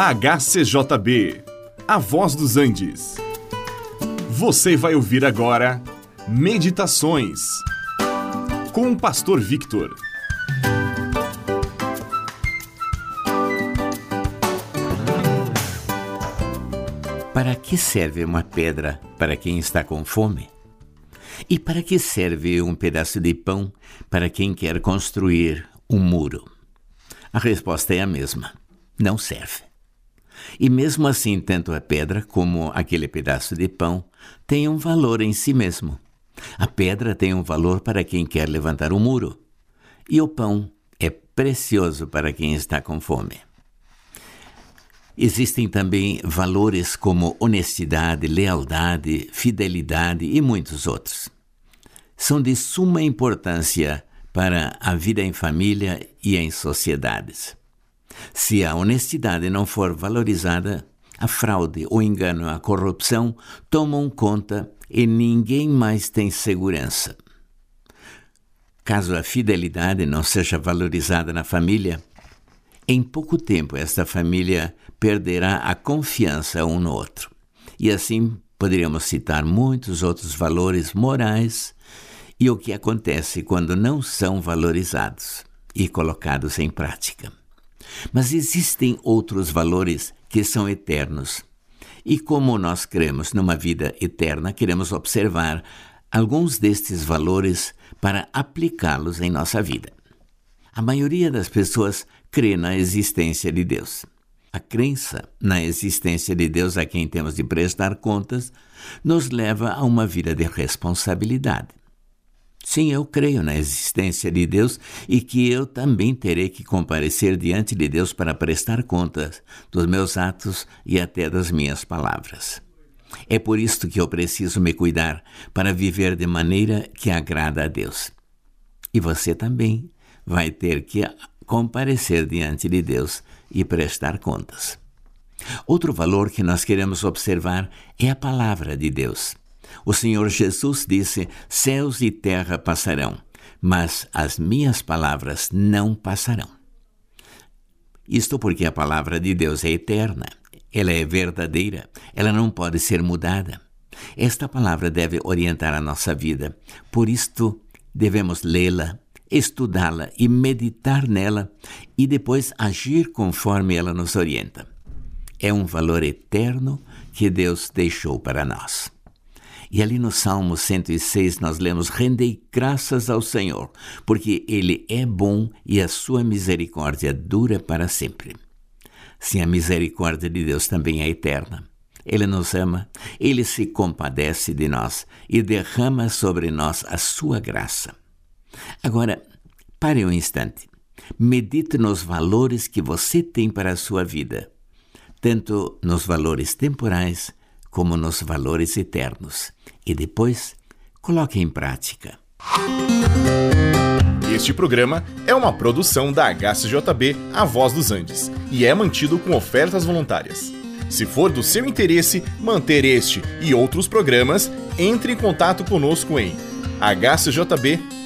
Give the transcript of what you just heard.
HCJB, A Voz dos Andes. Você vai ouvir agora Meditações com o Pastor Victor. Para que serve uma pedra para quem está com fome? E para que serve um pedaço de pão para quem quer construir um muro? A resposta é a mesma: não serve. E mesmo assim, tanto a pedra como aquele pedaço de pão têm um valor em si mesmo. A pedra tem um valor para quem quer levantar o um muro, e o pão é precioso para quem está com fome. Existem também valores como honestidade, lealdade, fidelidade e muitos outros. São de suma importância para a vida em família e em sociedades. Se a honestidade não for valorizada, a fraude, o engano, a corrupção tomam conta e ninguém mais tem segurança. Caso a fidelidade não seja valorizada na família, em pouco tempo esta família perderá a confiança um no outro. E assim poderíamos citar muitos outros valores morais e o que acontece quando não são valorizados e colocados em prática. Mas existem outros valores que são eternos. E como nós cremos numa vida eterna, queremos observar alguns destes valores para aplicá-los em nossa vida. A maioria das pessoas crê na existência de Deus. A crença na existência de Deus a quem temos de prestar contas nos leva a uma vida de responsabilidade. Sim, eu creio na existência de Deus e que eu também terei que comparecer diante de Deus para prestar contas dos meus atos e até das minhas palavras. É por isto que eu preciso me cuidar para viver de maneira que agrada a Deus. E você também vai ter que comparecer diante de Deus e prestar contas. Outro valor que nós queremos observar é a palavra de Deus. O Senhor Jesus disse: Céus e terra passarão, mas as minhas palavras não passarão. Isto porque a palavra de Deus é eterna, ela é verdadeira, ela não pode ser mudada. Esta palavra deve orientar a nossa vida, por isto devemos lê-la, estudá-la e meditar nela e depois agir conforme ela nos orienta. É um valor eterno que Deus deixou para nós. E ali no Salmo 106 nós lemos: Rendei graças ao Senhor, porque Ele é bom e a sua misericórdia dura para sempre. Sim, a misericórdia de Deus também é eterna. Ele nos ama, ele se compadece de nós e derrama sobre nós a sua graça. Agora, pare um instante. Medite nos valores que você tem para a sua vida, tanto nos valores temporais como nos valores eternos, e depois coloque em prática. Este programa é uma produção da HCJB A Voz dos Andes e é mantido com ofertas voluntárias. Se for do seu interesse manter este e outros programas, entre em contato conosco em hcjb.com.br.